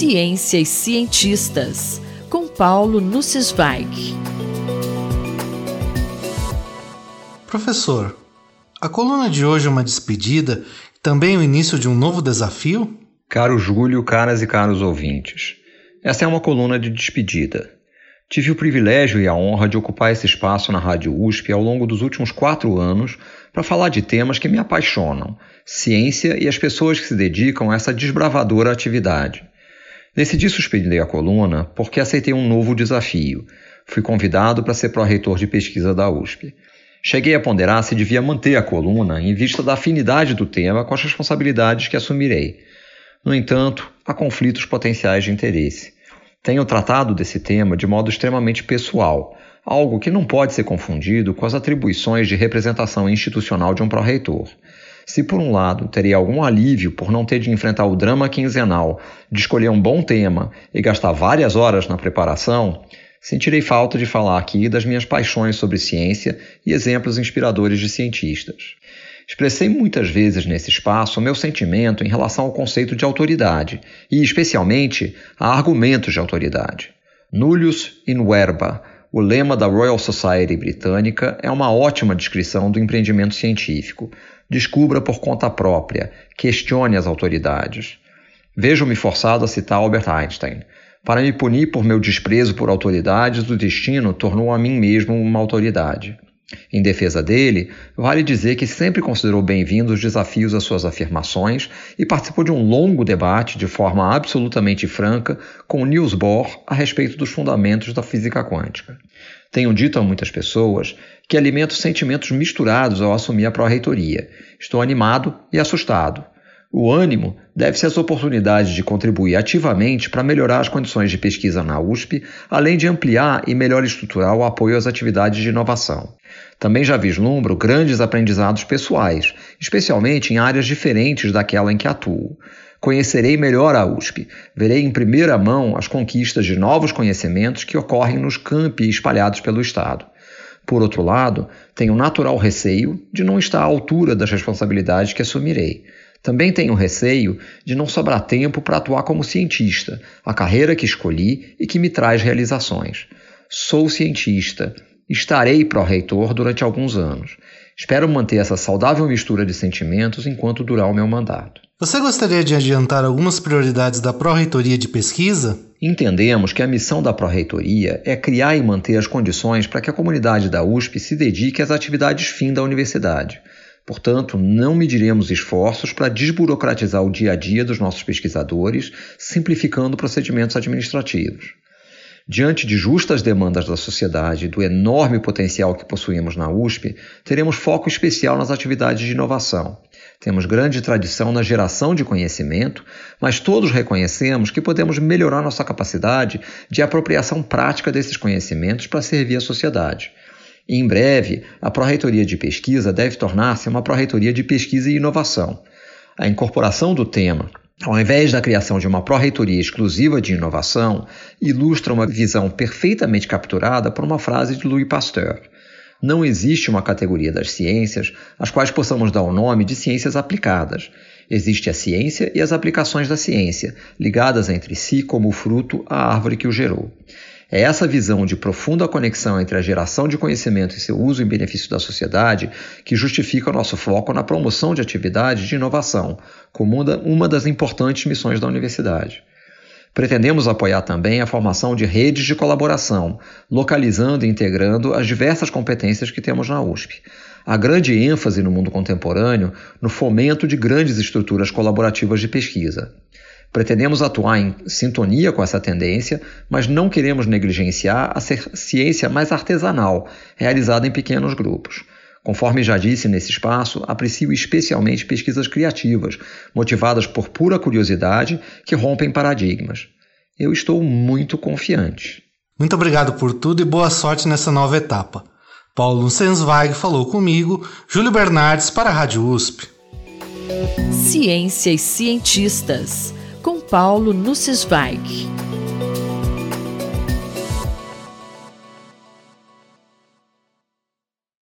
Ciência e Cientistas, com Paulo Nussweig. Professor, a coluna de hoje é uma despedida e também o início de um novo desafio? Caro Júlio, caras e caros ouvintes, essa é uma coluna de despedida. Tive o privilégio e a honra de ocupar esse espaço na Rádio USP ao longo dos últimos quatro anos para falar de temas que me apaixonam, ciência e as pessoas que se dedicam a essa desbravadora atividade. Decidi suspender a coluna porque aceitei um novo desafio. Fui convidado para ser pró-reitor de pesquisa da USP. Cheguei a ponderar se devia manter a coluna em vista da afinidade do tema com as responsabilidades que assumirei. No entanto, há conflitos potenciais de interesse. Tenho tratado desse tema de modo extremamente pessoal, algo que não pode ser confundido com as atribuições de representação institucional de um pró-reitor. Se, por um lado, teria algum alívio por não ter de enfrentar o drama quinzenal de escolher um bom tema e gastar várias horas na preparação, sentirei falta de falar aqui das minhas paixões sobre ciência e exemplos inspiradores de cientistas. Expressei muitas vezes nesse espaço o meu sentimento em relação ao conceito de autoridade e, especialmente, a argumentos de autoridade. Nullius in verba, o lema da Royal Society britânica, é uma ótima descrição do empreendimento científico. Descubra por conta própria, questione as autoridades. Vejo-me forçado a citar Albert Einstein. Para me punir por meu desprezo por autoridades, o destino tornou a mim mesmo uma autoridade. Em defesa dele, vale dizer que sempre considerou bem-vindos os desafios às suas afirmações e participou de um longo debate de forma absolutamente franca com Niels Bohr a respeito dos fundamentos da física quântica. Tenho dito a muitas pessoas que alimento sentimentos misturados ao assumir a pró-reitoria. Estou animado e assustado. O ânimo deve-se às oportunidades de contribuir ativamente para melhorar as condições de pesquisa na USP, além de ampliar e melhor estruturar o apoio às atividades de inovação. Também já vislumbro grandes aprendizados pessoais, especialmente em áreas diferentes daquela em que atuo. Conhecerei melhor a USP, verei em primeira mão as conquistas de novos conhecimentos que ocorrem nos campi espalhados pelo Estado. Por outro lado, tenho natural receio de não estar à altura das responsabilidades que assumirei. Também tenho receio de não sobrar tempo para atuar como cientista, a carreira que escolhi e que me traz realizações. Sou cientista, estarei pró-reitor durante alguns anos. Espero manter essa saudável mistura de sentimentos enquanto durar o meu mandato. Você gostaria de adiantar algumas prioridades da pró-reitoria de pesquisa? Entendemos que a missão da pró-reitoria é criar e manter as condições para que a comunidade da USP se dedique às atividades fim da universidade. Portanto, não mediremos esforços para desburocratizar o dia a dia dos nossos pesquisadores, simplificando procedimentos administrativos. Diante de justas demandas da sociedade e do enorme potencial que possuímos na USP, teremos foco especial nas atividades de inovação. Temos grande tradição na geração de conhecimento, mas todos reconhecemos que podemos melhorar nossa capacidade de apropriação prática desses conhecimentos para servir a sociedade. Em breve, a Pró-Reitoria de Pesquisa deve tornar-se uma Pró-Reitoria de Pesquisa e Inovação. A incorporação do tema, ao invés da criação de uma pró-reitoria exclusiva de inovação, ilustra uma visão perfeitamente capturada por uma frase de Louis Pasteur. Não existe uma categoria das ciências às quais possamos dar o nome de ciências aplicadas. Existe a ciência e as aplicações da ciência, ligadas entre si como o fruto à árvore que o gerou. É essa visão de profunda conexão entre a geração de conhecimento e seu uso em benefício da sociedade que justifica o nosso foco na promoção de atividades de inovação, como uma das importantes missões da universidade. Pretendemos apoiar também a formação de redes de colaboração, localizando e integrando as diversas competências que temos na USP. Há grande ênfase no mundo contemporâneo no fomento de grandes estruturas colaborativas de pesquisa. Pretendemos atuar em sintonia com essa tendência, mas não queremos negligenciar a ciência mais artesanal, realizada em pequenos grupos. Conforme já disse nesse espaço, aprecio especialmente pesquisas criativas, motivadas por pura curiosidade, que rompem paradigmas. Eu estou muito confiante. Muito obrigado por tudo e boa sorte nessa nova etapa. Paulo Sensweig falou comigo, Júlio Bernardes para a Rádio USP. Ciência e cientistas com Paulo Nussweig.